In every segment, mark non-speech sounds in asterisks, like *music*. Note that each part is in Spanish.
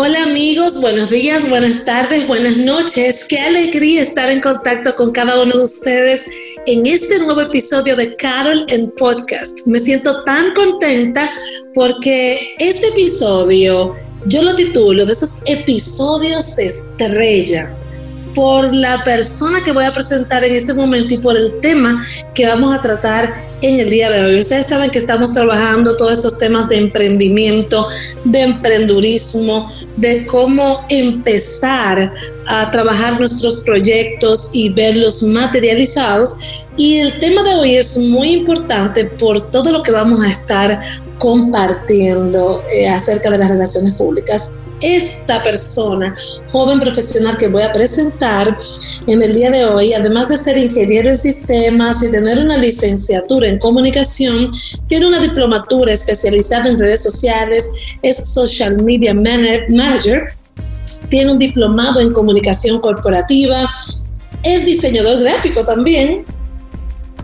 Hola amigos, buenos días, buenas tardes, buenas noches. Qué alegría estar en contacto con cada uno de ustedes en este nuevo episodio de Carol en Podcast. Me siento tan contenta porque este episodio yo lo titulo de esos episodios estrella por la persona que voy a presentar en este momento y por el tema que vamos a tratar en el día de hoy. Ustedes saben que estamos trabajando todos estos temas de emprendimiento, de emprendurismo, de cómo empezar a trabajar nuestros proyectos y verlos materializados. Y el tema de hoy es muy importante por todo lo que vamos a estar compartiendo eh, acerca de las relaciones públicas esta persona, joven profesional que voy a presentar en el día de hoy, además de ser ingeniero en sistemas y tener una licenciatura en comunicación, tiene una diplomatura especializada en redes sociales, es social media manager, tiene un diplomado en comunicación corporativa, es diseñador gráfico también,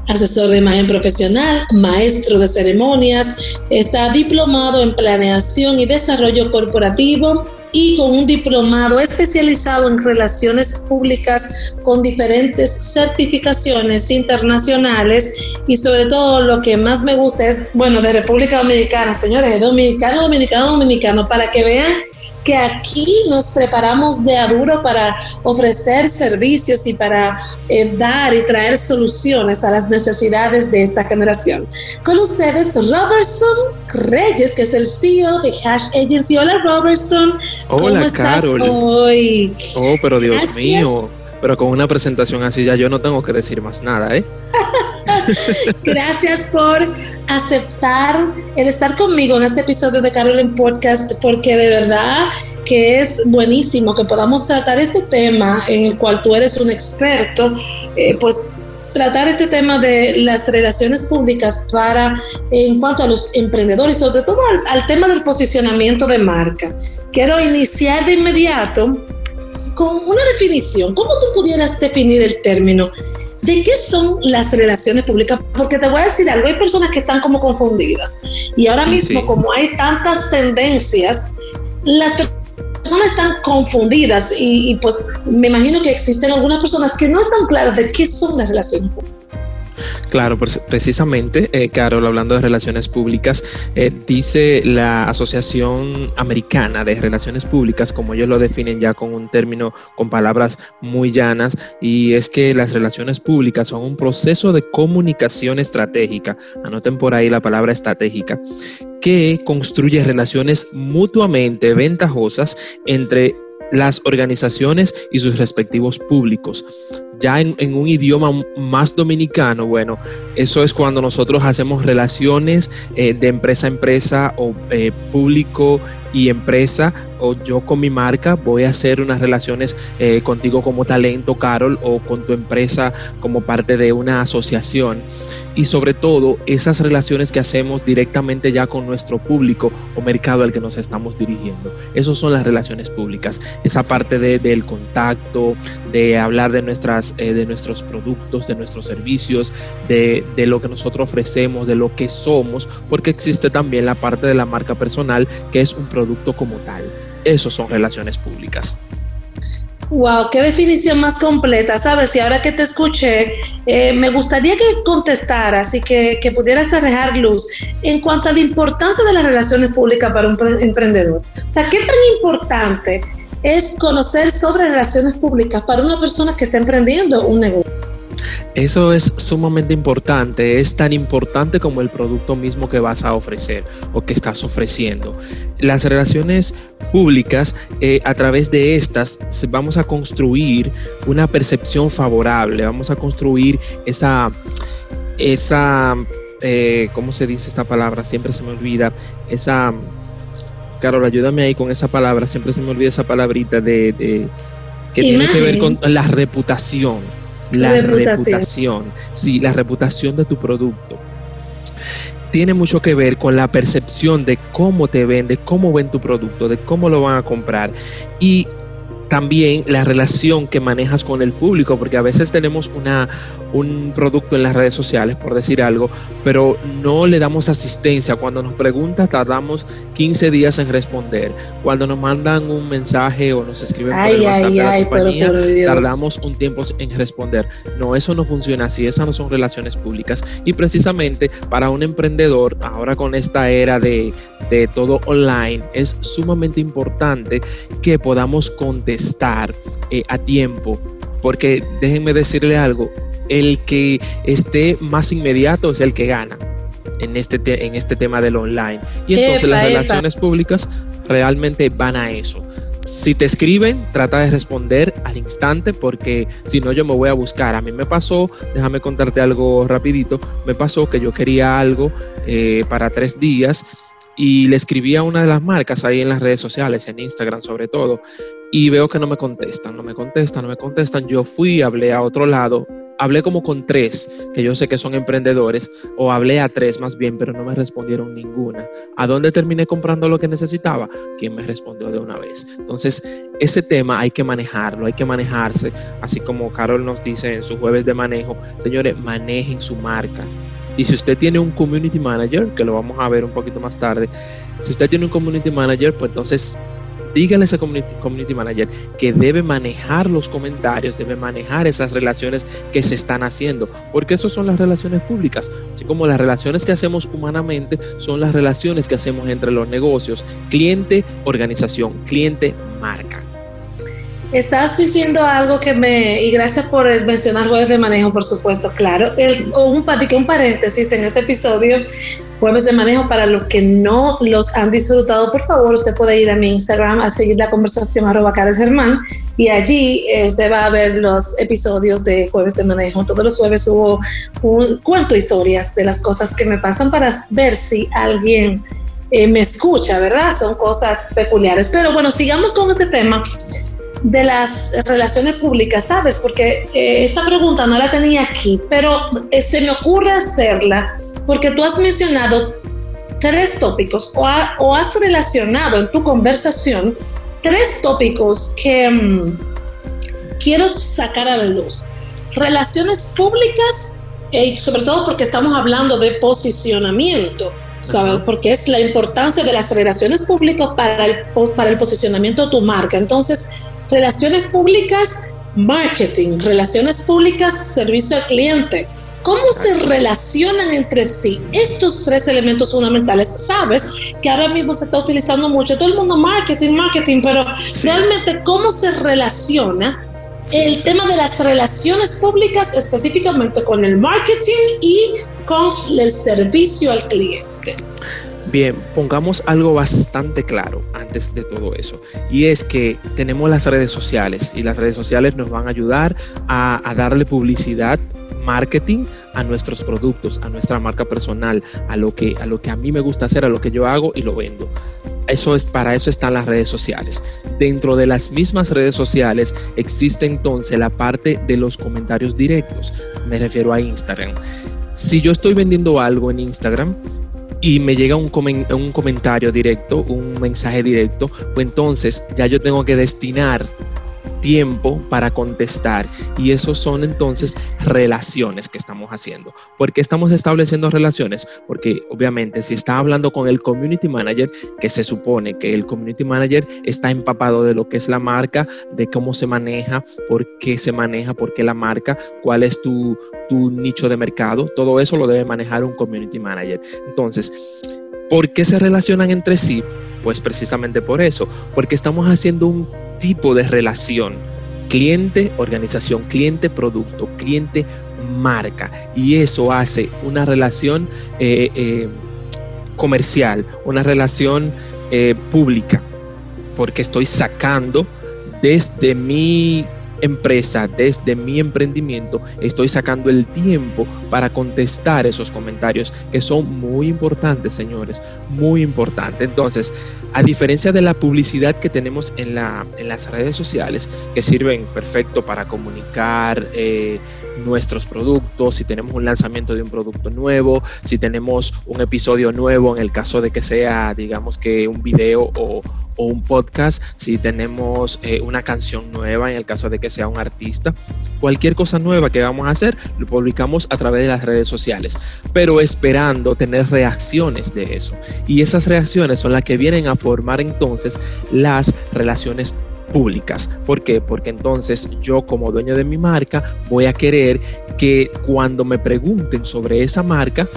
asesor de imagen profesional, maestro de ceremonias, está diplomado en planeación y desarrollo corporativo y con un diplomado especializado en relaciones públicas con diferentes certificaciones internacionales y sobre todo lo que más me gusta es, bueno, de República Dominicana, señores, dominicano, dominicano, dominicano, para que vean que aquí nos preparamos de aduro para ofrecer servicios y para eh, dar y traer soluciones a las necesidades de esta generación. Con ustedes, Robertson Reyes, que es el CEO de Hash Agency. Hola, Robertson. Hola, ¿Cómo estás hoy? Oh, pero Dios mío. Pero con una presentación así ya yo no tengo que decir más nada, ¿eh? *laughs* *laughs* Gracias por aceptar el estar conmigo en este episodio de Carolyn Podcast, porque de verdad que es buenísimo que podamos tratar este tema en el cual tú eres un experto, eh, pues tratar este tema de las relaciones públicas para en cuanto a los emprendedores, sobre todo al, al tema del posicionamiento de marca. Quiero iniciar de inmediato con una definición. ¿Cómo tú pudieras definir el término? ¿De qué son las relaciones públicas? Porque te voy a decir algo, hay personas que están como confundidas. Y ahora mismo, como hay tantas tendencias, las personas están confundidas y, y, pues me imagino que existen algunas personas que no están claras de qué son las relaciones públicas. Claro, pues precisamente, eh, Carol, hablando de relaciones públicas, eh, dice la Asociación Americana de Relaciones Públicas, como ellos lo definen ya con un término, con palabras muy llanas, y es que las relaciones públicas son un proceso de comunicación estratégica, anoten por ahí la palabra estratégica, que construye relaciones mutuamente ventajosas entre las organizaciones y sus respectivos públicos. Ya en, un idioma más dominicano, bueno, eso es cuando nosotros hacemos relaciones eh, de empresa a empresa o eh, público y empresa o yo con mi marca voy a hacer unas relaciones eh, contigo como talento, Carol, o con tu empresa como parte de una asociación. Y sobre todo, esas relaciones que hacemos directamente ya con nuestro público o mercado al que nos estamos dirigiendo. Esas son las relaciones públicas. Esa parte de, del contacto, de hablar de, nuestras, eh, de nuestros productos, de nuestros servicios, de, de lo que nosotros ofrecemos, de lo que somos, porque existe también la parte de la marca personal, que es un producto como tal. Eso son relaciones públicas. Wow, qué definición más completa, ¿sabes? Y ahora que te escuché, eh, me gustaría que contestaras y que, que pudieras arrojar luz en cuanto a la importancia de las relaciones públicas para un emprendedor. O sea, ¿qué tan importante es conocer sobre relaciones públicas para una persona que está emprendiendo un negocio? Eso es sumamente importante, es tan importante como el producto mismo que vas a ofrecer o que estás ofreciendo. Las relaciones públicas, eh, a través de estas, vamos a construir una percepción favorable, vamos a construir esa, esa eh, ¿cómo se dice esta palabra? Siempre se me olvida. Esa, Carol, ayúdame ahí con esa palabra, siempre se me olvida esa palabrita de, que tiene que ver con la reputación. La reputación. Sí, la reputación de tu producto tiene mucho que ver con la percepción de cómo te vende, cómo ven tu producto, de cómo lo van a comprar. Y también la relación que manejas con el público, porque a veces tenemos una, un producto en las redes sociales, por decir algo, pero no le damos asistencia. Cuando nos preguntan, tardamos 15 días en responder. Cuando nos mandan un mensaje o nos escriben por el WhatsApp de la compañía, tardamos un tiempo en responder. No, eso no funciona así, esas no son relaciones públicas. Y precisamente para un emprendedor, ahora con esta era de, de todo online, es sumamente importante que podamos contestar eh, a tiempo. Porque déjenme decirle algo, el que esté más inmediato es el que gana en este, en este tema del online. Y entonces las relaciones públicas realmente van a eso. Si te escriben, trata de responder al instante porque si no yo me voy a buscar. A mí me pasó, déjame contarte algo rapidito, me pasó que yo quería algo eh, para tres días y le escribí a una de las marcas ahí en las redes sociales, en Instagram sobre todo, y veo que no me contestan, no me contestan, no me contestan. Yo fui, hablé a otro lado, hablé como con tres, que yo sé que son emprendedores, o hablé a tres más bien, pero no me respondieron ninguna. ¿A dónde terminé comprando lo que necesitaba? Quien me respondió de una vez. Entonces, ese tema hay que manejarlo, hay que manejarse, así como Carol nos dice en su jueves de manejo, señores, manejen su marca y si usted tiene un community manager, que lo vamos a ver un poquito más tarde, si usted tiene un community manager, pues entonces dígale a ese community, manager que debe manejar los comentarios, debe manejar esas relaciones que se están haciendo, porque eso son las relaciones públicas, así como las relaciones que hacemos humanamente son las relaciones que hacemos entre los negocios, cliente, organización, cliente, marca. Estás diciendo algo que me, y gracias por mencionar jueves de manejo, por supuesto, claro. El, un, un paréntesis en este episodio, jueves de manejo, para los que no los han disfrutado, por favor, usted puede ir a mi Instagram a seguir la conversación arroba Carol Germán y allí eh, usted va a ver los episodios de jueves de manejo. Todos los jueves hubo un cuento historias de las cosas que me pasan para ver si alguien eh, me escucha, ¿verdad? Son cosas peculiares. Pero bueno, sigamos con este tema de las relaciones públicas, ¿sabes? Porque eh, esta pregunta no la tenía aquí, pero eh, se me ocurre hacerla porque tú has mencionado tres tópicos o, has relacionado en tu conversación tres tópicos que mm, quiero sacar a la luz. Relaciones públicas, y sobre todo porque estamos hablando de posicionamiento. ¿sabes? Porque es la importancia de las relaciones públicas para el, para el posicionamiento de tu marca. Entonces, Relaciones públicas, marketing. Relaciones públicas, servicio al cliente. ¿Cómo se relacionan entre sí estos tres elementos fundamentales? Sabes que ahora mismo se está utilizando mucho todo el mundo marketing, marketing, pero realmente cómo se relaciona el tema de las relaciones públicas específicamente con el marketing y con el servicio al cliente. Bien, pongamos algo bastante claro antes de todo eso, y es que tenemos las redes sociales y las redes sociales nos van a ayudar a, darle publicidad marketing a nuestros productos, a nuestra marca personal, a lo que a lo que a mí me gusta hacer, a lo que yo hago y lo vendo. Eso es para eso están las redes sociales. Dentro de las mismas redes sociales existe entonces la parte de los comentarios directos. Me refiero a Instagram. Si yo estoy vendiendo algo en Instagram, y me llega un, un comentario directo, un mensaje directo, pues entonces ya yo tengo que destinar tiempo para contestar y eso son entonces relaciones que estamos haciendo. ¿Por qué estamos estableciendo relaciones? Porque obviamente si está hablando con el community manager, que se supone que el community manager está empapado de lo que es la marca, de cómo se maneja, por qué se maneja, por qué la marca, cuál es tu, tu nicho de mercado, todo eso lo debe manejar un community manager. Entonces, ¿por qué se relacionan entre sí? Pues precisamente por eso, porque estamos haciendo un tipo de relación. Cliente, organización, cliente, producto, cliente, marca. Y eso hace una relación eh, eh, comercial, una relación eh, pública, porque estoy sacando desde mi empresa, desde mi emprendimiento, estoy sacando el tiempo para contestar esos comentarios que son muy importantes, señores, muy importantes. Entonces, a diferencia de la publicidad que tenemos en, la, en las redes sociales, que sirven perfecto para comunicar, eh, nuestros productos, si tenemos un lanzamiento de un producto nuevo, si tenemos un episodio nuevo en el caso de que sea, digamos que un video o, un podcast, si tenemos eh, una canción nueva en el caso de que sea un artista, cualquier cosa nueva que vamos a hacer, lo publicamos a través de las redes sociales, pero esperando tener reacciones de eso. Y esas reacciones son las que vienen a formar entonces las relaciones públicas. ¿Por qué? Porque entonces yo como dueño de mi marca voy a querer que cuando me pregunten sobre esa marca,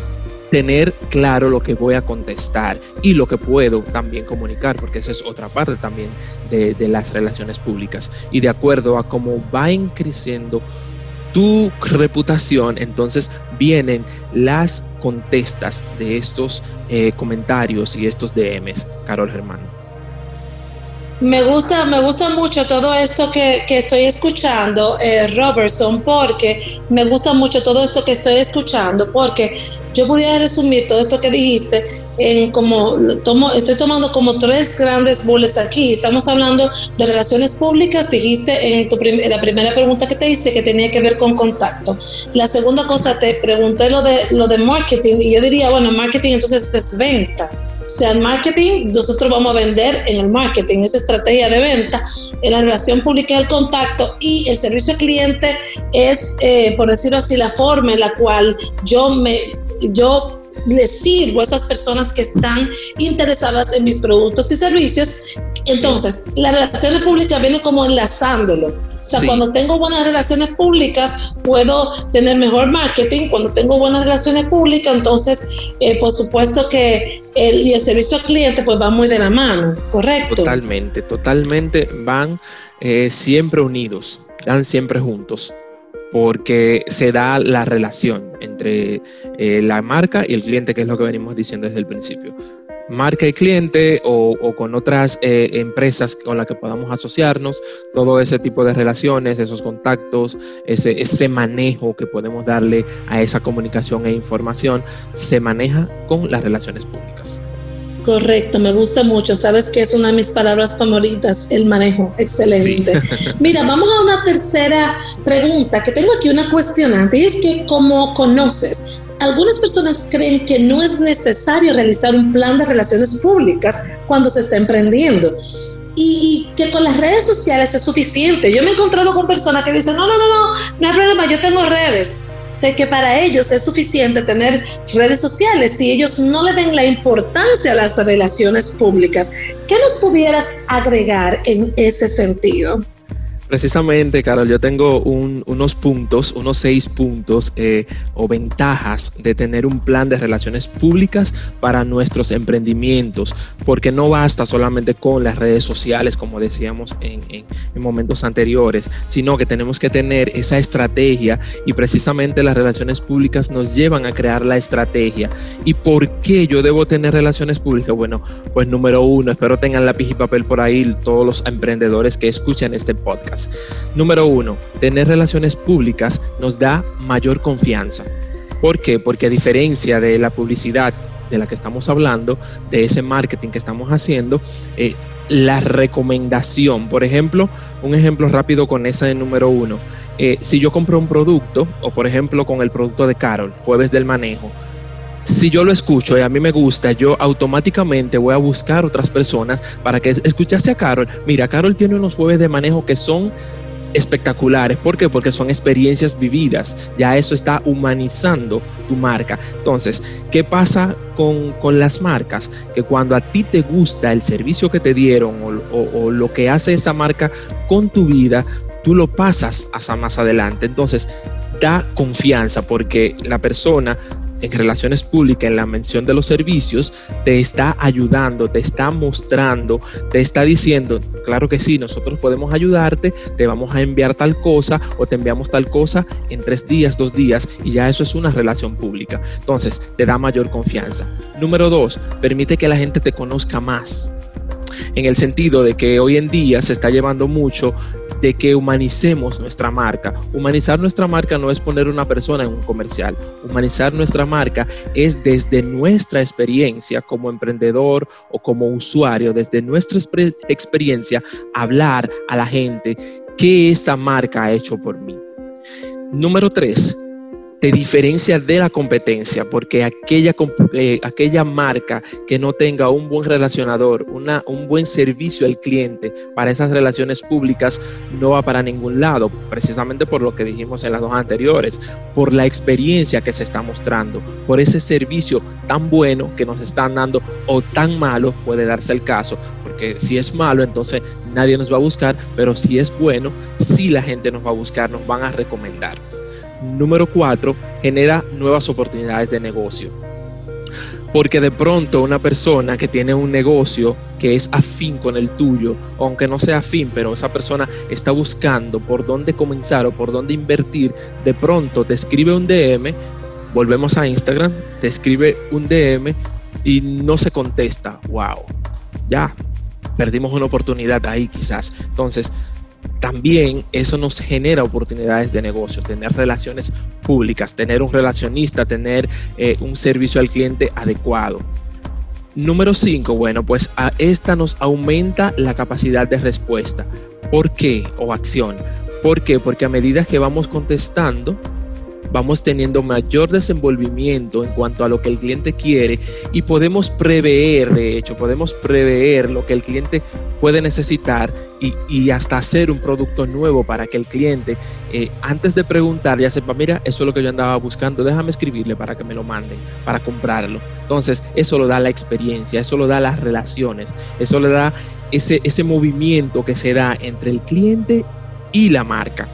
tener claro lo que voy a contestar y lo que puedo también comunicar, porque esa es otra parte también de, las relaciones públicas. Y de acuerdo a cómo va creciendo tu reputación, entonces vienen las contestas de estos eh, comentarios y estos DMs, Carol Germán. Me gusta, me gusta mucho todo esto que, estoy escuchando, eh, Robertson, porque me gusta mucho todo esto que estoy escuchando, porque yo pudiera resumir todo esto que dijiste en como, tomo, estoy tomando como tres grandes bullets aquí. Estamos hablando de relaciones públicas, dijiste en, tu la primera pregunta que te hice que tenía que ver con contacto. La segunda cosa, te pregunté lo de, lo de marketing y yo diría, bueno, marketing entonces es venta o sea, el marketing, nosotros vamos a vender en el marketing, esa estrategia de venta, en la relación pública y el contacto y el servicio al cliente es, eh, por decirlo así, la forma en la cual yo me, yo les sirvo a esas personas que están interesadas en mis productos y servicios. Entonces, la relaciones públicas viene como enlazándolo. O sea, cuando tengo buenas relaciones públicas, puedo tener mejor marketing. Cuando tengo buenas relaciones públicas, entonces, eh, por supuesto que el, y el servicio al cliente, pues va muy de la mano, ¿correcto? Totalmente, totalmente van eh, siempre unidos, van siempre juntos porque se da la relación entre eh, la marca y el cliente, que es lo que venimos diciendo desde el principio. Marca y cliente o, con otras eh, empresas con las que podamos asociarnos, todo ese tipo de relaciones, esos contactos, ese, ese manejo que podemos darle a esa comunicación e información, se maneja con las relaciones públicas. Correcto, me gusta mucho. Sabes que es una de mis palabras favoritas, el manejo. Excelente. *laughs* Mira, vamos a una tercera pregunta, que tengo aquí una cuestionante, y es que como conoces, algunas personas creen que no es necesario realizar un plan de relaciones públicas cuando se está emprendiendo. Y, que con las redes sociales es suficiente. Yo me he encontrado con personas que dicen, no, no, no, no, no hay problema, yo tengo redes sé que para ellos es suficiente tener redes sociales y ellos no le den la importancia a las relaciones públicas. ¿Qué nos pudieras agregar en ese sentido? Precisamente, Carol, yo tengo unos puntos, unos seis puntos eh, o ventajas de tener un plan de relaciones públicas para nuestros emprendimientos, porque no basta solamente con las redes sociales, como decíamos en, momentos anteriores, sino que tenemos que tener esa estrategia y precisamente las relaciones públicas nos llevan a crear la estrategia. ¿Y por qué yo debo tener relaciones públicas? Bueno, pues número uno, espero tengan lápiz y papel por ahí todos los emprendedores que escuchan este podcast. Número uno, tener relaciones públicas nos da mayor confianza. ¿Por qué? Porque a diferencia de la publicidad de la que estamos hablando, de ese marketing que estamos haciendo, eh, la recomendación, por ejemplo, un ejemplo rápido con esa de número uno, eh, si yo compro un producto, o por ejemplo con el producto de Carol, jueves del manejo, si yo lo escucho y a mí me gusta, yo automáticamente voy a buscar otras personas para que escuchaste a Carol. Mira, Carol tiene unos jueves de manejo que son espectaculares. ¿Por qué? Porque son experiencias vividas. Ya eso está humanizando tu marca. Entonces, ¿qué pasa con, las marcas? Que cuando a ti te gusta el servicio que te dieron o, lo que hace esa marca con tu vida, tú lo pasas hasta más adelante. Entonces, da confianza porque la persona en relaciones públicas, en la mención de los servicios, te está ayudando, te está mostrando, te está diciendo, claro que sí, nosotros podemos ayudarte, te vamos a enviar tal cosa o te enviamos tal cosa en tres días, dos días, y ya eso es una relación pública. Entonces, te da mayor confianza. Número dos, permite que la gente te conozca más en el sentido de que hoy en día se está llevando mucho de que humanicemos nuestra marca. Humanizar nuestra marca no es poner una persona en un comercial. Humanizar nuestra marca es desde nuestra experiencia como emprendedor o como usuario, desde nuestra experiencia, hablar a la gente qué esa marca ha hecho por mí. Número tres, te diferencia de la competencia, porque aquella, eh, aquella marca que no tenga un buen relacionador, una, un buen servicio al cliente para esas relaciones públicas, no va para ningún lado, precisamente por lo que dijimos en las dos anteriores, por la experiencia que se está mostrando, por ese servicio tan bueno que nos están dando o tan malo puede darse el caso, porque si es malo, entonces nadie nos va a buscar, pero si es bueno, sí la gente nos va a buscar, nos van a recomendar. Número cuatro, genera nuevas oportunidades de negocio. Porque de pronto una persona que tiene un negocio que es afín con el tuyo, aunque no sea afín, pero esa persona está buscando por dónde comenzar o por dónde invertir, de pronto te escribe un DM, volvemos a Instagram, te escribe un DM y no se contesta. ¡Wow! Ya, perdimos una oportunidad ahí quizás. Entonces, también eso nos genera oportunidades de negocio, tener relaciones públicas, tener un relacionista, tener eh, un servicio al cliente adecuado. Número 5, bueno, pues a esta nos aumenta la capacidad de respuesta. ¿Por qué? O acción. ¿Por qué? Porque a medida que vamos contestando, vamos teniendo mayor desenvolvimiento en cuanto a lo que el cliente quiere y podemos prever, de hecho, podemos prever lo que el cliente puede necesitar y, hasta hacer un producto nuevo para que el cliente, eh, antes de preguntar, ya sepa, mira, eso es lo que yo andaba buscando, déjame escribirle para que me lo manden, para comprarlo. Entonces, eso lo da la experiencia, eso lo da las relaciones, eso le da ese, ese movimiento que se da entre el cliente y la marca.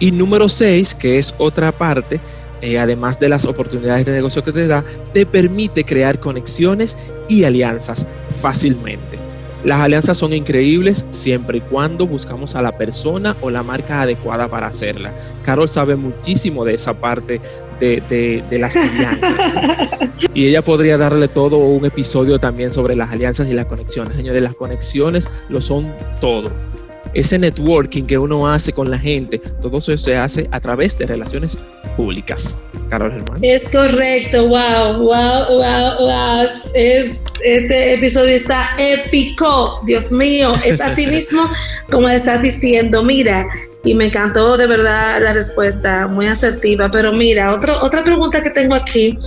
Y número seis, que es otra parte, eh, además de las oportunidades de negocio que te da, te permite crear conexiones y alianzas fácilmente. Las alianzas son increíbles siempre y cuando buscamos a la persona o la marca adecuada para hacerla. Carol sabe muchísimo de esa parte de, de, las alianzas. *laughs* y ella podría darle todo un episodio también sobre las alianzas y las conexiones. Señores, las conexiones lo son todo ese networking que uno hace con la gente, todo eso se hace a través de relaciones públicas. Carol Germán. Es correcto, wow, wow, wow, wow. Es, este episodio está épico, Dios mío, es así *laughs* mismo como estás diciendo, mira, y me encantó de verdad la respuesta, muy asertiva, pero mira, otro, otra pregunta que tengo aquí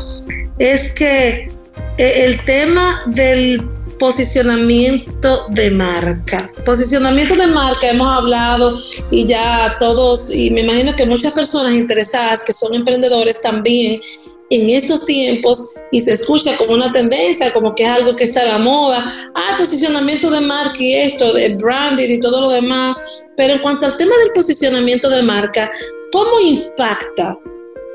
es que eh, el tema del posicionamiento de marca. Posicionamiento de marca hemos hablado y ya todos, y me imagino que muchas personas interesadas que son emprendedores también en estos tiempos y se escucha como una tendencia, como que es algo que está a la moda, ah, posicionamiento de marca y esto, de branding y todo lo demás, pero en cuanto al tema del posicionamiento de marca, ¿cómo impacta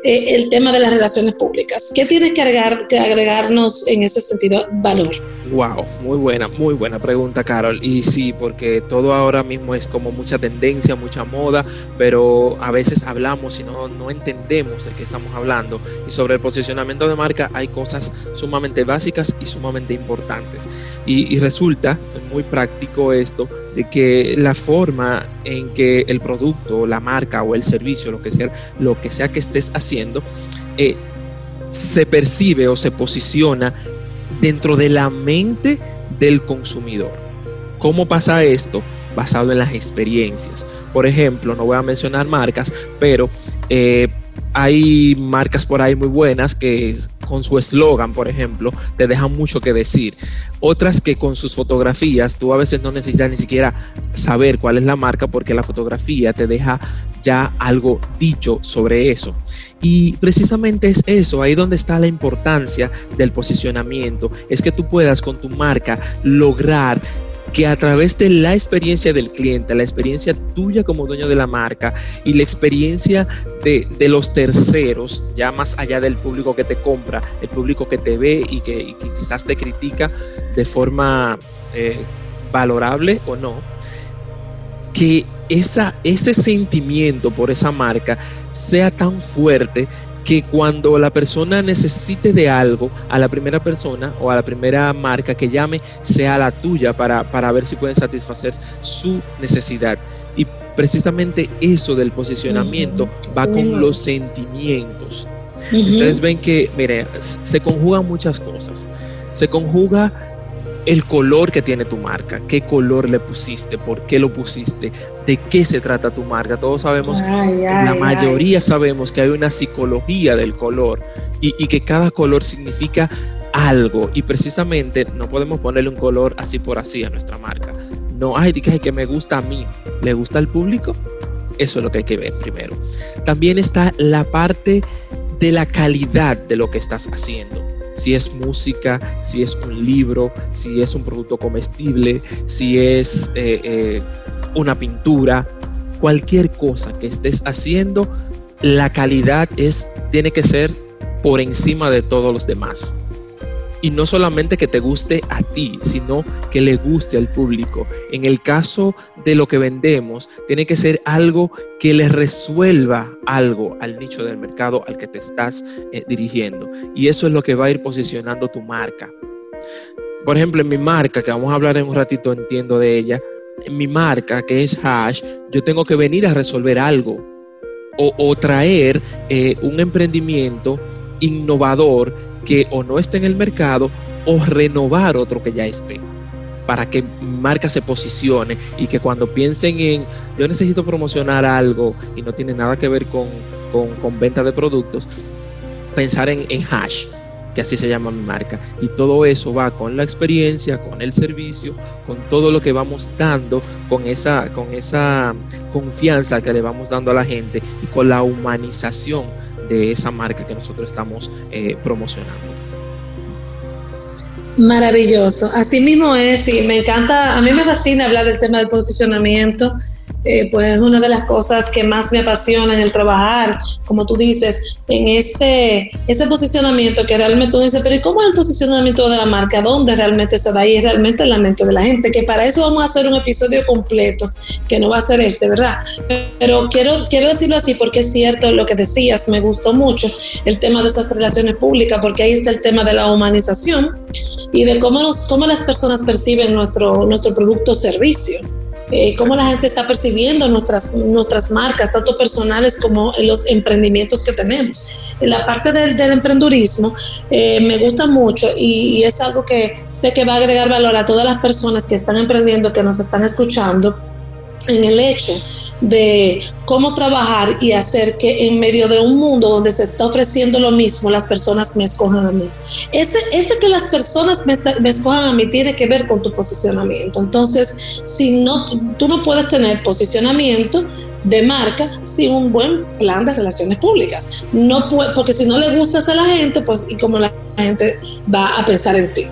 eh, el tema de las relaciones públicas. ¿Qué tienes que, agregar, que agregarnos en ese sentido valor? Wow, muy buena, muy buena pregunta, Carol. Y sí, porque todo ahora mismo es como mucha tendencia, mucha moda, pero a veces hablamos y no, no entendemos de qué estamos hablando. Y sobre el posicionamiento de marca hay cosas sumamente básicas y sumamente importantes. Y, y resulta muy práctico esto de que la forma en que el producto, la marca o el servicio, lo que sea, lo que sea que estés haciendo, eh, se percibe o se posiciona dentro de la mente del consumidor. ¿Cómo pasa esto? Basado en las experiencias. Por ejemplo, no voy a mencionar marcas, pero eh, hay marcas por ahí muy buenas que con su eslogan, por ejemplo, te dejan mucho que decir. Otras que con sus fotografías, tú a veces no necesitas ni siquiera saber cuál es la marca porque la fotografía te deja ya algo dicho sobre eso. Y precisamente es eso, ahí donde está la importancia del posicionamiento, es que tú puedas con tu marca lograr que a través de la experiencia del cliente, la experiencia tuya como dueño de la marca y la experiencia de, los terceros, ya más allá del público que te compra, el público que te ve y que, quizás te critica de forma eh, valorable o no, que esa, ese sentimiento por esa marca sea tan fuerte que cuando la persona necesite de algo, a la primera persona o a la primera marca que llame, sea la tuya para, ver si pueden satisfacer su necesidad. Y precisamente eso del posicionamiento va con los sentimientos. Ustedes ven que, mire, se conjugan muchas cosas. Se conjuga el color que tiene tu marca, qué color le pusiste, por qué lo pusiste, de qué se trata tu marca. Todos sabemos, la mayoría sabemos que hay una psicología del color y, que cada color significa algo y precisamente no podemos ponerle un color así por así a nuestra marca. No, hay que, que me gusta a mí, ¿le gusta al público? Eso es lo que hay que ver primero. También está la parte de la calidad de lo que estás haciendo si es música, si es un libro, si es un producto comestible, si es eh, eh, una pintura, cualquier cosa que estés haciendo, la calidad es, tiene que ser por encima de todos los demás y no solamente que te guste a ti, sino que le guste al público. En el caso de lo que vendemos, tiene que ser algo que le resuelva algo al nicho del mercado al que te estás eh, dirigiendo. Y eso es lo que va a ir posicionando tu marca. Por ejemplo, en mi marca, que vamos a hablar en un ratito, entiendo de ella, en mi marca, que es Hash, yo tengo que venir a resolver algo o, traer eh, un emprendimiento innovador que o no esté en el mercado o renovar otro que ya esté para que marca se posicione y que cuando piensen en yo necesito promocionar algo y no tiene nada que ver con, venta de productos, pensar en, en, hash, que así se llama mi marca. Y todo eso va con la experiencia, con el servicio, con todo lo que vamos dando, con esa, con esa confianza que le vamos dando a la gente y con la humanización de esa marca que nosotros estamos eh, promocionando. Maravilloso, así mismo es y me encanta, a mí me fascina hablar del tema del posicionamiento eh, pues es una de las cosas que más me apasiona en el trabajar, como tú dices, en ese, ese posicionamiento que realmente tú dices, pero ¿cómo es el posicionamiento de la marca? ¿Dónde realmente se da ahí? realmente en la mente de la gente, que para eso vamos a hacer un episodio completo, que no va a ser este, ¿verdad? Pero quiero, quiero decirlo así porque es cierto lo que decías, me gustó mucho el tema de esas relaciones públicas, porque ahí está el tema de la humanización y de cómo, nos, cómo las personas perciben nuestro, nuestro producto o servicio. Eh, cómo la gente está percibiendo nuestras, nuestras marcas, tanto personales como los emprendimientos que tenemos. En la parte del, del emprendurismo eh, me gusta mucho y, es algo que sé que va a agregar valor a todas las personas que están emprendiendo, que nos están escuchando, en el hecho de cómo trabajar y hacer que en medio de un mundo donde se está ofreciendo lo mismo, las personas me escojan a mí. Ese, ese que las personas me, escojan a mí tiene que ver con tu posicionamiento. Entonces, si no, tú no puedes tener posicionamiento de marca sin un buen plan de relaciones públicas. No porque si no le gustas a la gente, pues y como la gente va a pensar en ti.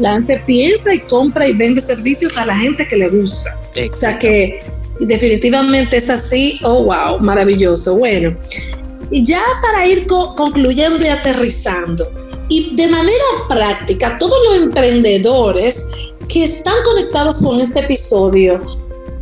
La gente piensa y compra y vende servicios a la gente que le gusta. O sea que definitivamente es así. Oh, wow, maravilloso. Bueno, y ya para ir concluyendo y aterrizando, y de manera práctica, todos los emprendedores que están conectados con este episodio,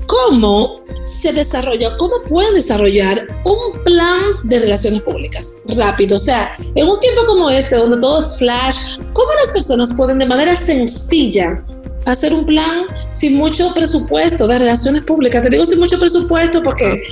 ¿cómo se desarrolla, cómo pueden desarrollar un plan de relaciones públicas rápido? O sea, en un tiempo como este, donde todo es flash, ¿cómo las personas pueden de manera sencilla hacer un plan sin mucho presupuesto de relaciones públicas. Te digo sin mucho presupuesto porque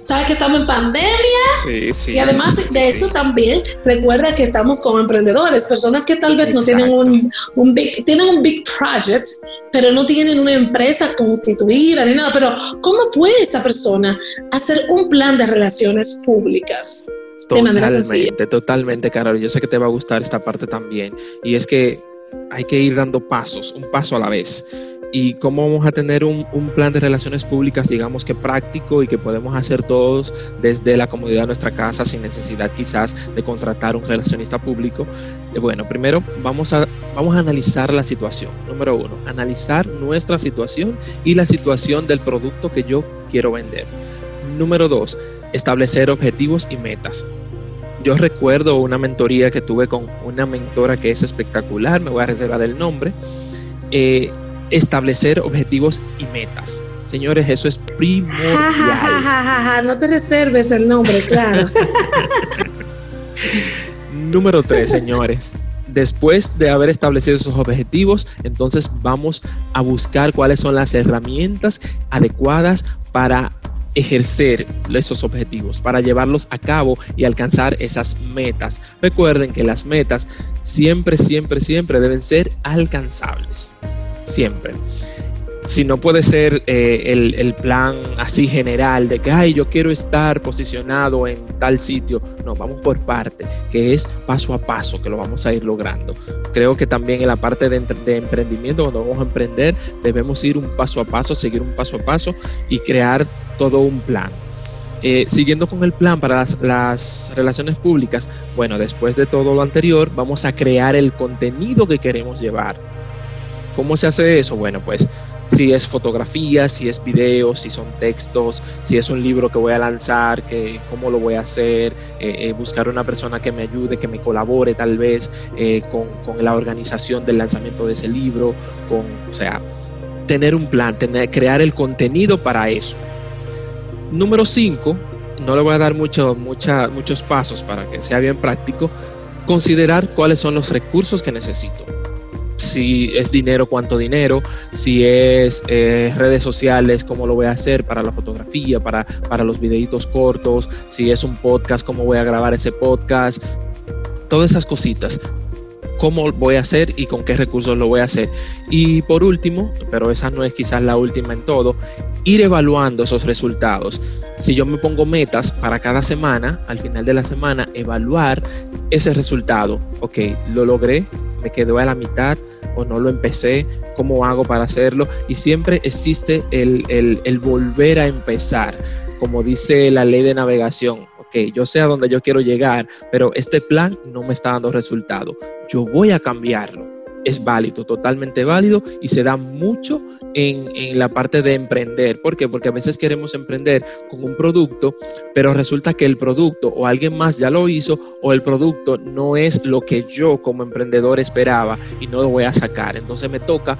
sabes que estamos en pandemia y además de eso también recuerda que estamos como emprendedores, personas que tal vez no tienen un, un, big, tienen un big project, pero no tienen una empresa constituida ni nada. Pero ¿cómo puede esa persona hacer un plan de relaciones públicas? Totalmente, totalmente, Carol. Yo sé que te va a gustar esta parte también. Y es que hay que ir dando pasos, un paso a la vez. Y cómo vamos a tener un, plan de relaciones públicas, digamos que práctico y que podemos hacer todos desde la comodidad de nuestra casa sin necesidad quizás de contratar un relacionista público. Eh, bueno, primero vamos a, vamos a analizar la situación. Número uno, analizar nuestra situación y la situación del producto que yo quiero vender. Número dos, establecer objetivos y metas yo recuerdo una mentoría que tuve con una mentora que es espectacular, me voy a reservar el nombre, eh, establecer objetivos y metas. Señores, eso es primordial. no te reserves el nombre, claro. *laughs* Número tres, señores. Después de haber establecido esos objetivos, entonces vamos a buscar cuáles son las herramientas adecuadas para ejercer esos objetivos, para llevarlos a cabo y alcanzar esas metas. Recuerden que las metas siempre, siempre, siempre deben ser alcanzables. Siempre si no puede ser eh, el, plan así general de que, ay, yo quiero estar posicionado en tal sitio. No, vamos por parte, que es paso a paso que lo vamos a ir logrando. Creo que también en la parte de, emprendimiento, cuando vamos a emprender, debemos ir un paso a paso, seguir un paso a paso y crear todo un plan. Eh, siguiendo con el plan para las, las, relaciones públicas, bueno, después de todo lo anterior, vamos a crear el contenido que queremos llevar. ¿Cómo se hace eso? Bueno, pues si es fotografía, si es video, si son textos, si es un libro que voy a lanzar, que, cómo lo voy a hacer, eh, eh, buscar una persona que me ayude, que me colabore tal vez eh, con, con, la organización del lanzamiento de ese libro, con, o sea, tener un plan, tener, crear el contenido para eso. Número 5, no le voy a dar mucho, muchos pasos para que sea bien práctico, considerar cuáles son los recursos que necesito si es dinero, cuánto dinero, si es eh, redes sociales, cómo lo voy a hacer para la fotografía, para, para los videitos cortos, si es un podcast, cómo voy a grabar ese podcast, todas esas cositas cómo voy a hacer y con qué recursos lo voy a hacer. Y por último, pero esa no es quizás la última en todo, ir evaluando esos resultados. Si yo me pongo metas para cada semana, al final de la semana, evaluar ese resultado. Ok, lo logré, me quedó a la mitad o no lo empecé, cómo hago para hacerlo. Y siempre existe el, el, volver a empezar, como dice la ley de navegación. Ok, yo sé a dónde yo quiero llegar, pero este plan no me está dando resultado. Yo voy a cambiarlo es válido, totalmente válido y se da mucho en, la parte de emprender. ¿Por qué? Porque a veces queremos emprender con un producto, pero resulta que el producto o alguien más ya lo hizo o el producto no es lo que yo como emprendedor esperaba y no lo voy a sacar. Entonces me toca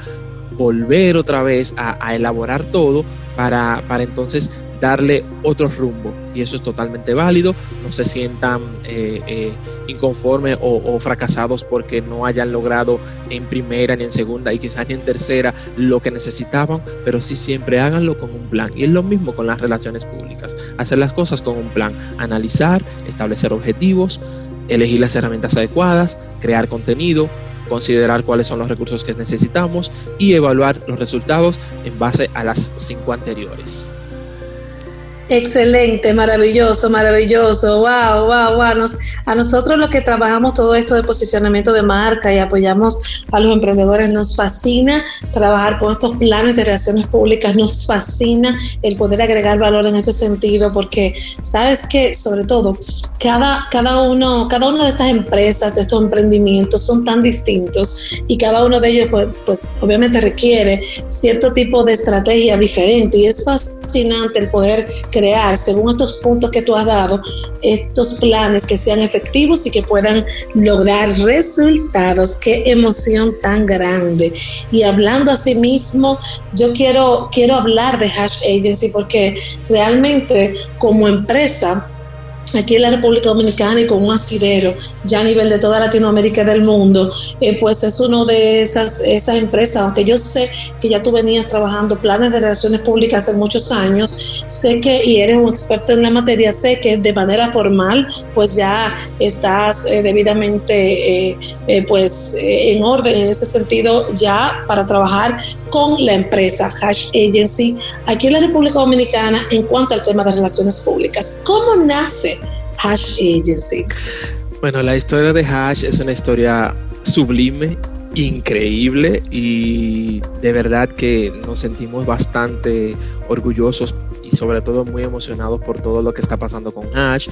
volver otra vez a, elaborar todo para, para entonces darle otro rumbo. Y eso es totalmente válido. No se sientan eh, eh, inconformes o, fracasados porque no hayan logrado en primera, ni en segunda y quizás ni en tercera lo que necesitaban, pero sí siempre háganlo con un plan. Y es lo mismo con las relaciones públicas. Hacer las cosas con un plan. Analizar, establecer objetivos, elegir las herramientas adecuadas, crear contenido, considerar cuáles son los recursos que necesitamos y evaluar los resultados en base a las cinco anteriores. Excelente, maravilloso, maravilloso. Wow, wow, wow. a nosotros los que trabajamos todo esto de posicionamiento de marca y apoyamos a los emprendedores, nos fascina trabajar con estos planes de relaciones públicas, nos fascina el poder agregar valor en ese sentido, porque sabes que sobre todo cada, cada, uno, cada una de estas empresas, de estos emprendimientos son tan distintos y cada uno de ellos pues, pues obviamente requiere cierto tipo de estrategia diferente y es fascinante el poder crear, según estos puntos que tú has dado, estos planes que sean efectivos y que puedan lograr resultados. Qué emoción tan grande. Y hablando así mismo, yo quiero, quiero hablar de Hash Agency porque realmente como empresa, aquí en la República Dominicana y con un asidero ya a nivel de toda Latinoamérica y del mundo, eh, pues es uno de esas, esas empresas, aunque yo sé que ya tú venías trabajando planes de relaciones públicas hace muchos años, sé que, y eres un experto en la materia, sé que de manera formal, pues ya estás eh, debidamente, eh, pues en orden en ese sentido ya para trabajar con la empresa Hash Agency aquí en la República Dominicana en cuanto al tema de relaciones públicas. ¿Cómo nace Hash Agency? Bueno, la historia de Hash es una historia sublime, increíble y de verdad que nos sentimos bastante orgullosos sobre todo muy emocionados por todo lo que está pasando con Hash.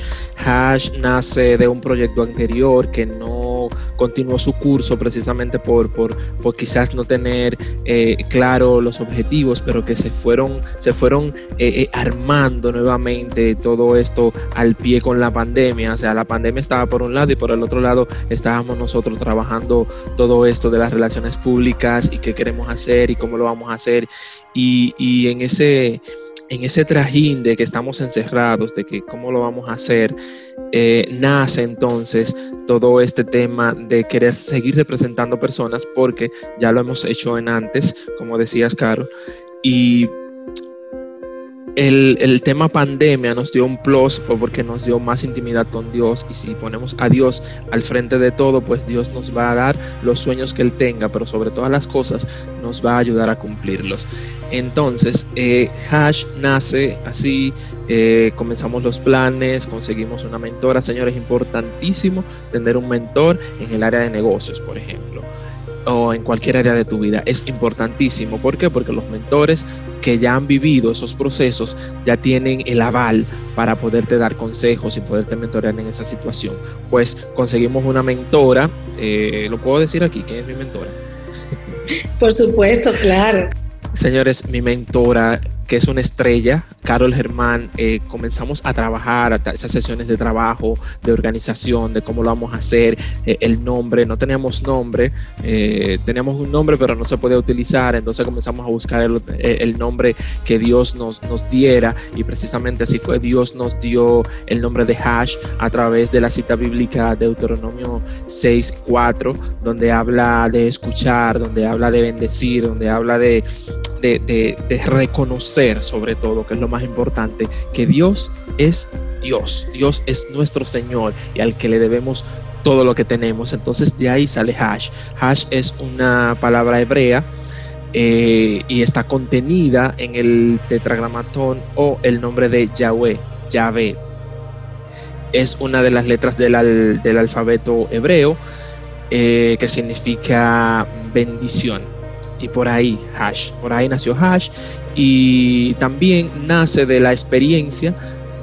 Hash nace de un proyecto anterior que no continuó su curso precisamente por, por, por quizás no tener eh, claro los objetivos, pero que se fueron, se fueron eh, eh, armando nuevamente todo esto al pie con la pandemia. O sea, la pandemia estaba por un lado y por el otro lado estábamos nosotros trabajando todo esto de las relaciones públicas y qué queremos hacer y cómo lo vamos a hacer. Y, y en ese en ese trajín de que estamos encerrados, de que cómo lo vamos a hacer, eh, nace entonces todo este tema de querer seguir representando personas, porque ya lo hemos hecho en antes, como decías, Caro, y el, tema pandemia nos dio un plus, fue porque nos dio más intimidad con Dios y si ponemos a Dios al frente de todo, pues Dios nos va a dar los sueños que Él tenga, pero sobre todas las cosas nos va a ayudar a cumplirlos. Entonces, eh, Hash nace así, eh, comenzamos los planes, conseguimos una mentora, señores, importantísimo tener un mentor en el área de negocios, por ejemplo o en cualquier área de tu vida es importantísimo. ¿Por qué? Porque los mentores que ya han vivido esos procesos ya tienen el aval para poderte dar consejos y poderte mentorear en esa situación. Pues conseguimos una mentora, eh, lo puedo decir aquí, ¿quién es mi mentora? Por supuesto, claro. Señores, mi mentora que es una estrella, Carol Germán, eh, comenzamos a trabajar esas sesiones de trabajo, de organización, de cómo lo vamos a hacer, eh, el nombre, no teníamos nombre, eh, teníamos un nombre pero no se podía utilizar, entonces comenzamos a buscar el, nombre que Dios nos, nos diera y precisamente así fue, Dios nos dio el nombre de Hash a través de la cita bíblica de Deuteronomio 6.4, donde habla de escuchar, donde habla de bendecir, donde habla de, de reconocer sobre todo, que es lo más importante, que Dios es Dios, Dios es nuestro Señor y al que le debemos todo lo que tenemos. Entonces de ahí sale hash. Hash es una palabra hebrea eh, y está contenida en el tetragramatón o el nombre de Yahweh. Es una de las letras del, alfabeto hebreo eh, que significa bendición y por ahí Hash, por ahí nació Hash y también nace de la experiencia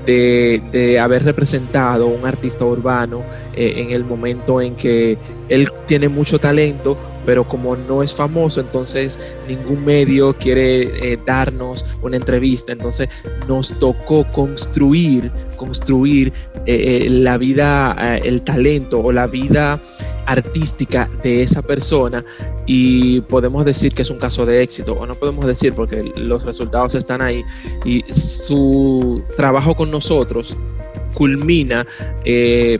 de, haber representado un artista urbano eh, en el momento en que él tiene mucho talento, pero como no es famoso, entonces ningún medio quiere eh, darnos una entrevista. Entonces nos tocó construir, construir eh, la vida, el talento o la vida artística de esa persona y podemos decir que es un caso de éxito o no podemos decir porque los resultados están ahí y su trabajo con nosotros culmina eh,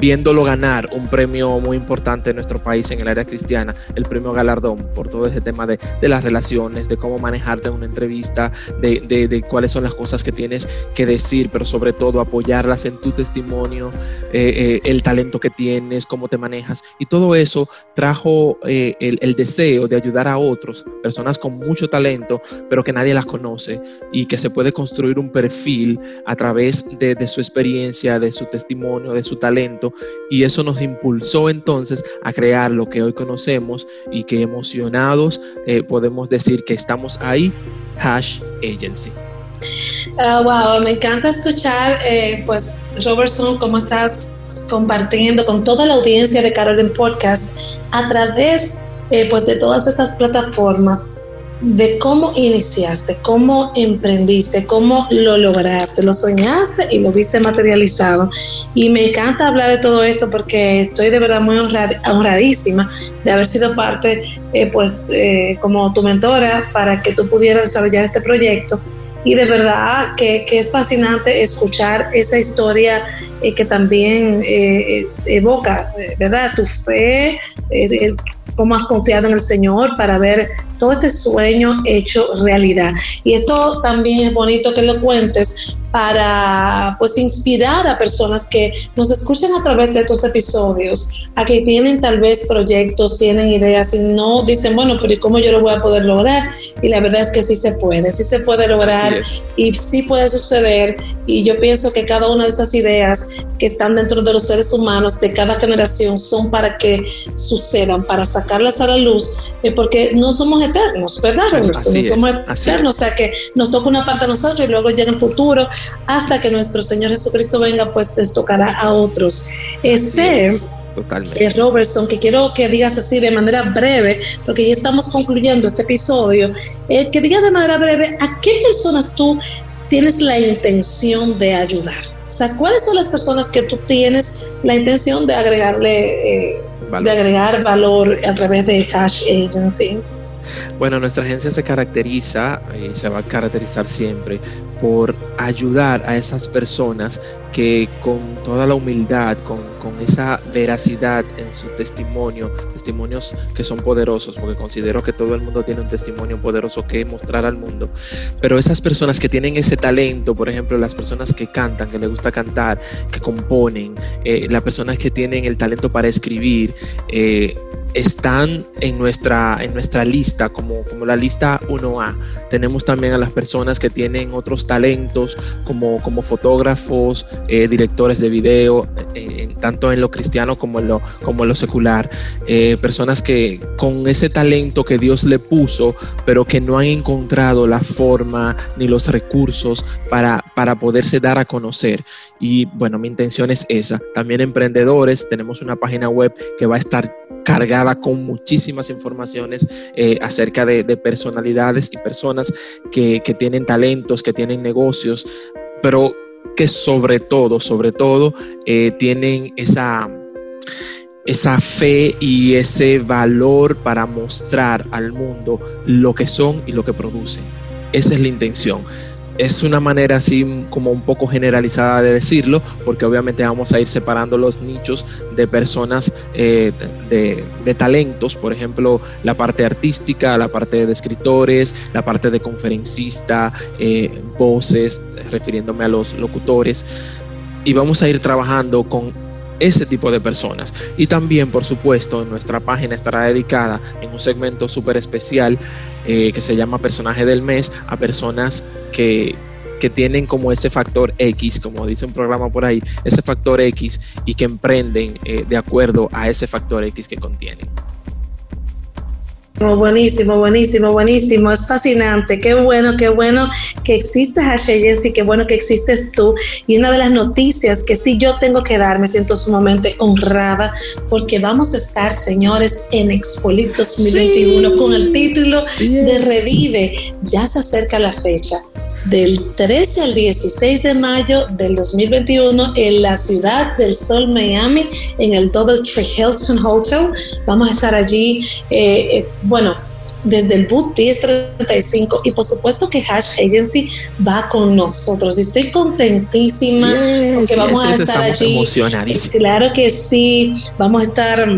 viéndolo ganar un premio muy importante en nuestro país en el área cristiana, el premio Galardón, por todo ese tema de, las relaciones, de cómo manejarte en una entrevista, de, cuáles son las cosas que tienes que decir, pero sobre todo apoyarlas en tu testimonio, eh, eh, el talento que tienes, cómo te manejas. Y todo eso trajo eh, el, el deseo de ayudar a otros, personas con mucho talento, pero que nadie las conoce y que se puede construir un perfil a través de, de su experiencia, de su testimonio, de su talento y eso nos impulsó entonces a crear lo que hoy conocemos y que emocionados eh, podemos decir que estamos ahí, Hash Agency. Ah, wow, me encanta escuchar, eh, pues, Robertson, cómo estás compartiendo con toda la audiencia de Carol en Podcast a través, eh, pues, de todas estas plataformas de cómo iniciaste, cómo emprendiste, cómo lo lograste, lo soñaste y lo viste materializado. Y me encanta hablar de todo esto porque estoy de verdad muy honradísima de haber sido parte, eh, pues, eh, como tu mentora para que tú pudieras desarrollar este proyecto. Y de verdad que, es fascinante escuchar esa historia eh, que también evoca, ¿verdad? Tu fe, cómo has confiado en el Señor para ver todo este sueño hecho realidad. Y esto también es bonito que lo cuentes para pues inspirar a personas que nos escuchan a través de estos episodios, a que tienen tal vez proyectos, tienen ideas y no dicen, bueno, pero ¿y cómo yo lo voy a poder lograr? Y la verdad es que sí se puede, sí se puede lograr y sí puede suceder. Y yo pienso que cada una de esas ideas que están dentro de los seres humanos de cada generación son para que sucedan, para sacarlas a la luz, eh, porque no somos eternos, ¿verdad? no somos eternos, o sea que nos toca una parte a nosotros y luego llega el futuro hasta que nuestro Señor Jesucristo venga, pues les tocará a otros. Ese Totalmente. Eh, Robertson, que quiero que digas así de manera breve, porque ya estamos concluyendo este episodio, eh, que digas de manera breve a qué personas tú tienes la intención de ayudar. O sea, ¿cuáles son las personas que tú tienes la intención de agregarle, eh, de agregar valor a través de Hash Agency? Bueno, nuestra agencia se caracteriza y se va a caracterizar siempre por ayudar a esas personas que con toda la humildad, con, esa veracidad en su testimonio, testimonios que son poderosos, porque considero que todo el mundo tiene un testimonio poderoso que mostrar al mundo, pero esas personas que tienen ese talento, por ejemplo, las personas que cantan, que les gusta cantar, que componen, eh, las personas que tienen el talento para escribir, eh, están en nuestra, en nuestra lista, como, como la lista 1A. Tenemos también a las personas que tienen otros talentos, como, como fotógrafos, eh, directores de video, eh, tanto en lo cristiano como en lo, como en lo secular. Eh, personas que con ese talento que Dios le puso, pero que no han encontrado la forma ni los recursos para, para poderse dar a conocer. Y bueno, mi intención es esa. También emprendedores, tenemos una página web que va a estar cargada con muchísimas informaciones eh, acerca de, personalidades y personas que, tienen talentos, que tienen negocios, pero que sobre todo, sobre todo, eh, tienen esa, esa fe y ese valor para mostrar al mundo lo que son y lo que producen. Esa es la intención es una manera así como un poco generalizada de decirlo, porque obviamente vamos a ir separando los nichos de personas eh, de, talentos, por ejemplo, la parte artística, la parte de escritores, la parte de conferencista, eh, voces, refiriéndome a los locutores, y vamos a ir trabajando con ese tipo de personas. Y también, por supuesto, nuestra página estará dedicada en un segmento súper especial eh, que se llama Personaje del Mes a personas que, que tienen como ese factor X, como dice un programa por ahí, ese factor X y que emprenden eh, de acuerdo a ese factor X que contienen. Buenísimo, buenísimo, buenísimo. Es fascinante. Qué bueno, qué bueno que existes, Ashe y qué bueno que existes tú. Y una de las noticias que sí yo tengo que dar, me siento sumamente honrada porque vamos a estar, señores, en Expolit 2021 con el título de Revive. Ya se acerca la fecha del 13 al 16 de mayo del 2021 en la ciudad del Sol, Miami, en el Double Tree Hilton Hotel. Vamos a estar allí, eh, eh, bueno, desde el boot 1035 y por supuesto que Hash Agency va con nosotros. Estoy contentísima porque vamos a estar allí. Claro que sí, vamos a estar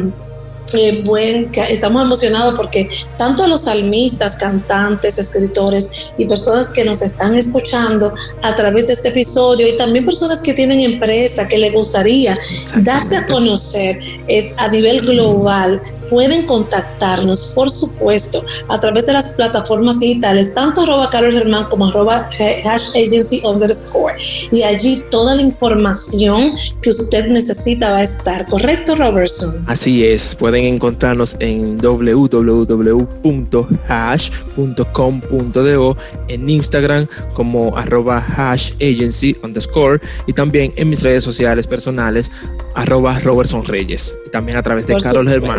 eh, buen, estamos emocionados porque tanto los salmistas, cantantes, escritores y personas que nos están escuchando a través de este episodio y también personas que tienen empresa que les gustaría darse a conocer eh, a nivel global, pueden contactarnos, por supuesto, a través de las plataformas digitales, tanto arroba Carol Germán como arroba hash agency underscore. Y allí toda la información que usted necesita va a estar, ¿correcto, Robertson? Así es, pueden encontrarnos en www.hash.com.do, en Instagram como arroba hash agency underscore y también en mis redes sociales personales arroba Robertson Reyes y también a través de Carol Germán.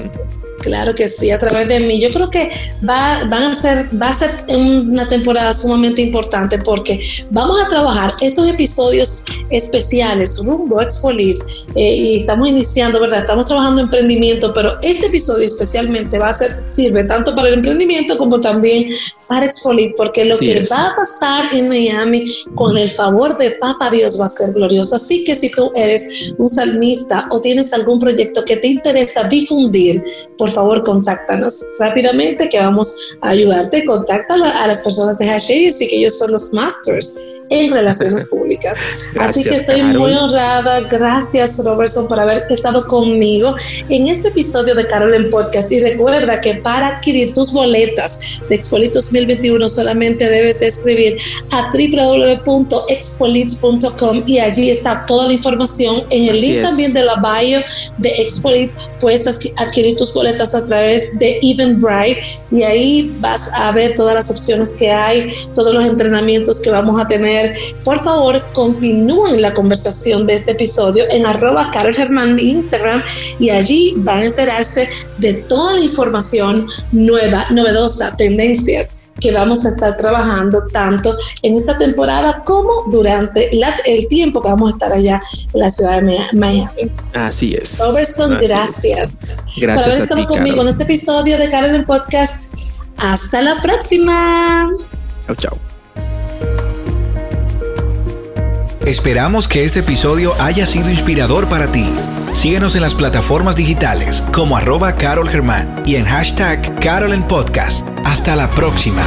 Claro que sí, a través de mí. Yo creo que va, van a ser, va a ser una temporada sumamente importante porque vamos a trabajar estos episodios especiales rumbo a Expolit eh, y estamos iniciando, ¿verdad? Estamos trabajando emprendimiento, pero este episodio especialmente va a ser, sirve tanto para el emprendimiento como también para Expolit, porque lo que va a pasar en Miami con el favor de Papa Dios va a ser glorioso. Así que si tú eres un salmista o tienes algún proyecto que te interesa difundir, por favor contáctanos rápidamente que vamos a ayudarte. Contacta a las personas de Hashish y que ellos son los masters en relaciones *laughs* públicas. Así que estoy muy honrada. Gracias, Robertson, por haber estado conmigo en este episodio de Carol en Podcast. Y recuerda que para adquirir tus boletas de Expolit 2021 solamente debes de escribir a www.expolit.com y allí está toda la información. En el link también de la bio de Expolit puedes adquirir tus boletas a través de Eventbrite y ahí vas a ver todas las opciones que hay, todos los entrenamientos que vamos a tener. Por favor, continúen la conversación de este episodio en arroba Carol Germán Instagram y allí van a enterarse de toda la información nueva, novedosa, tendencias que vamos a estar trabajando tanto en esta temporada como durante el tiempo que vamos a estar allá en la ciudad de Miami. Así es. Robertson, gracias. Gracias. Por haber estado conmigo en este episodio de Carol en Podcast. Hasta la próxima. Chao, chao. Esperamos que este episodio haya sido inspirador para ti. Síguenos en las plataformas digitales como arroba Carol Germán y en hashtag Carol en Podcast. Hasta la próxima.